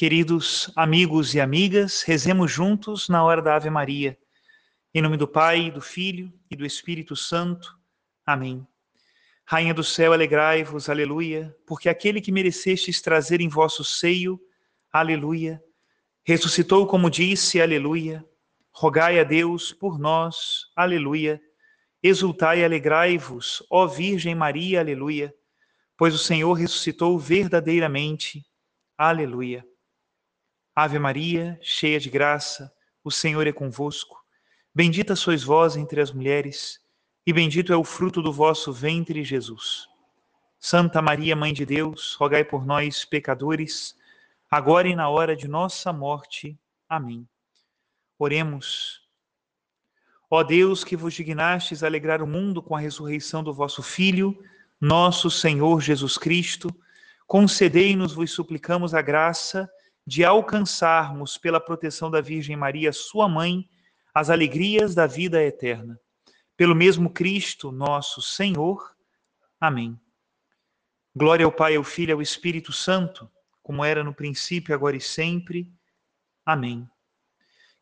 Queridos amigos e amigas, rezemos juntos na hora da Ave Maria. Em nome do Pai, do Filho e do Espírito Santo. Amém. Rainha do céu, alegrai-vos, aleluia, porque aquele que merecestes trazer em vosso seio, aleluia, ressuscitou como disse, aleluia. Rogai a Deus por nós, aleluia. Exultai e alegrai-vos, ó Virgem Maria, aleluia, pois o Senhor ressuscitou verdadeiramente, aleluia. Ave Maria, cheia de graça, o Senhor é convosco. Bendita sois vós entre as mulheres, e bendito é o fruto do vosso ventre, Jesus. Santa Maria, Mãe de Deus, rogai por nós, pecadores, agora e na hora de nossa morte. Amém. Oremos. Ó Deus, que vos dignastes alegrar o mundo com a ressurreição do vosso Filho, nosso Senhor Jesus Cristo, concedei-nos, vos suplicamos, a graça de alcançarmos, pela proteção da Virgem Maria, sua mãe, as alegrias da vida eterna. Pelo mesmo Cristo, nosso Senhor. Amém. Glória ao Pai, ao Filho e ao Espírito Santo, como era no princípio, agora e sempre. Amém.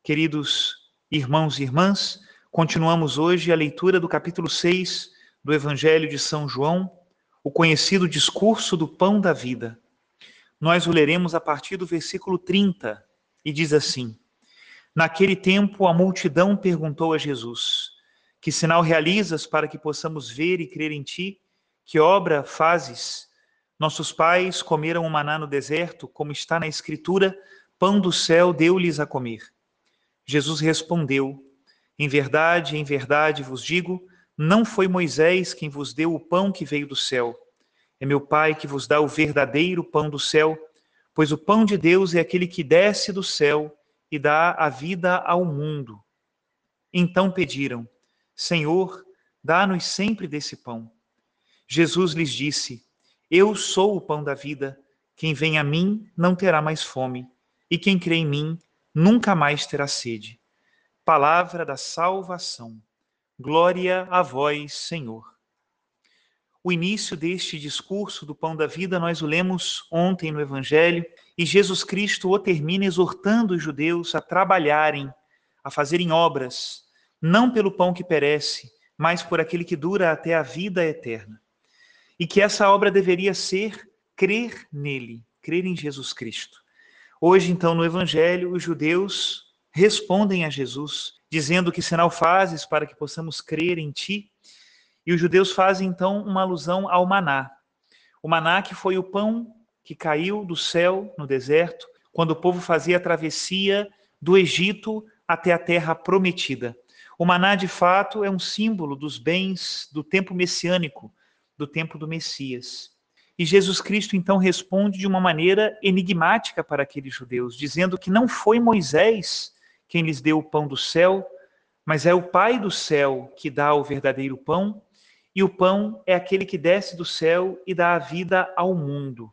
Queridos irmãos e irmãs, continuamos hoje a leitura do capítulo 6 do Evangelho de São João, o conhecido discurso do pão da vida. Nós o leremos a partir do versículo 30 e diz assim: Naquele tempo a multidão perguntou a Jesus: Que sinal realizas para que possamos ver e crer em ti? Que obra fazes? Nossos pais comeram o maná no deserto, como está na Escritura: pão do céu deu-lhes a comer. Jesus respondeu: Em verdade, em verdade vos digo, não foi Moisés quem vos deu o pão que veio do céu é meu Pai que vos dá o verdadeiro pão do céu, pois o pão de Deus é aquele que desce do céu e dá a vida ao mundo. Então pediram: Senhor, dá-nos sempre desse pão. Jesus lhes disse: Eu sou o pão da vida. Quem vem a mim não terá mais fome, e quem crê em mim nunca mais terá sede. Palavra da salvação. Glória a vós, Senhor. O início deste discurso do pão da vida nós o lemos ontem no Evangelho e Jesus Cristo o termina exortando os judeus a trabalharem, a fazerem obras, não pelo pão que perece, mas por aquele que dura até a vida eterna. E que essa obra deveria ser crer nele, crer em Jesus Cristo. Hoje, então, no Evangelho, os judeus respondem a Jesus, dizendo que sinal fazes para que possamos crer em ti? E os judeus fazem então uma alusão ao maná. O maná que foi o pão que caiu do céu no deserto, quando o povo fazia a travessia do Egito até a terra prometida. O maná, de fato, é um símbolo dos bens do tempo messiânico, do tempo do Messias. E Jesus Cristo então responde de uma maneira enigmática para aqueles judeus, dizendo que não foi Moisés quem lhes deu o pão do céu, mas é o Pai do céu que dá o verdadeiro pão e o pão é aquele que desce do céu e dá a vida ao mundo.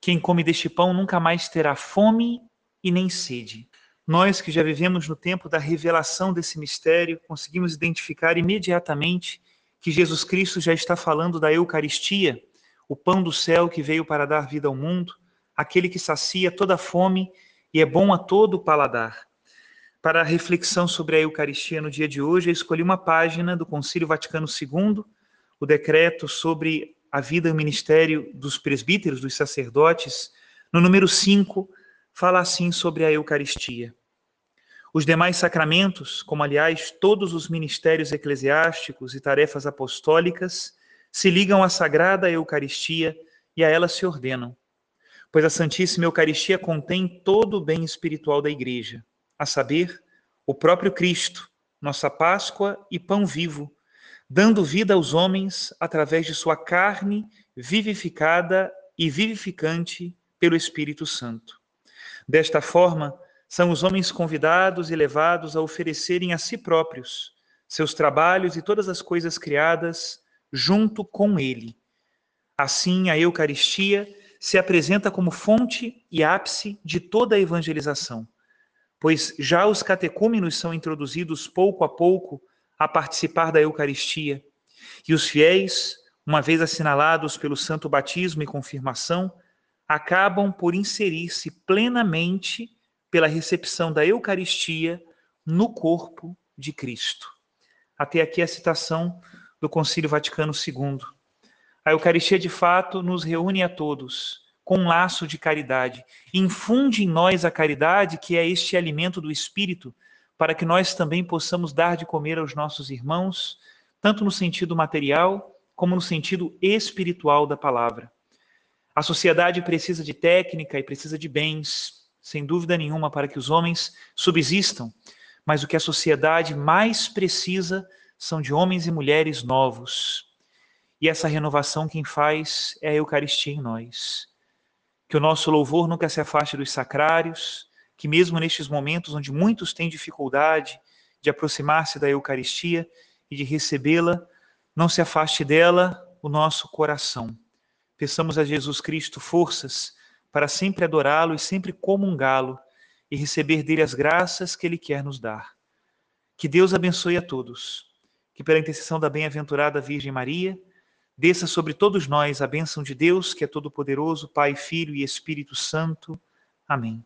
Quem come deste pão nunca mais terá fome e nem sede. Nós que já vivemos no tempo da revelação desse mistério, conseguimos identificar imediatamente que Jesus Cristo já está falando da Eucaristia, o pão do céu que veio para dar vida ao mundo, aquele que sacia toda fome e é bom a todo o paladar. Para a reflexão sobre a Eucaristia no dia de hoje, eu escolhi uma página do Concílio Vaticano II, o decreto sobre a vida e o ministério dos presbíteros, dos sacerdotes, no número 5, fala assim sobre a Eucaristia. Os demais sacramentos, como aliás todos os ministérios eclesiásticos e tarefas apostólicas, se ligam à sagrada Eucaristia e a ela se ordenam, pois a Santíssima Eucaristia contém todo o bem espiritual da Igreja, a saber, o próprio Cristo, nossa Páscoa e pão vivo, dando vida aos homens através de sua carne vivificada e vivificante pelo Espírito Santo. Desta forma, são os homens convidados e levados a oferecerem a si próprios seus trabalhos e todas as coisas criadas junto com ele. Assim, a Eucaristia se apresenta como fonte e ápice de toda a evangelização, pois já os catecúmenos são introduzidos pouco a pouco a participar da Eucaristia. E os fiéis, uma vez assinalados pelo santo batismo e confirmação, acabam por inserir-se plenamente pela recepção da Eucaristia no corpo de Cristo. Até aqui a citação do Concílio Vaticano II. A Eucaristia, de fato, nos reúne a todos com um laço de caridade. Infunde em nós a caridade, que é este alimento do Espírito, para que nós também possamos dar de comer aos nossos irmãos, tanto no sentido material como no sentido espiritual da palavra. A sociedade precisa de técnica e precisa de bens, sem dúvida nenhuma, para que os homens subsistam, mas o que a sociedade mais precisa são de homens e mulheres novos. E essa renovação quem faz é a Eucaristia em nós. Que o nosso louvor nunca se afaste dos sacrários, que mesmo nestes momentos onde muitos têm dificuldade de aproximar-se da Eucaristia e de recebê-la, não se afaste dela o nosso coração. Peçamos a Jesus Cristo forças para sempre adorá-lo e sempre comungá-lo e receber dele as graças que ele quer nos dar. Que Deus abençoe a todos. Que pela intercessão da bem-aventurada Virgem Maria, desça sobre todos nós a bênção de Deus, que é todo-poderoso, Pai, Filho e Espírito Santo. Amém.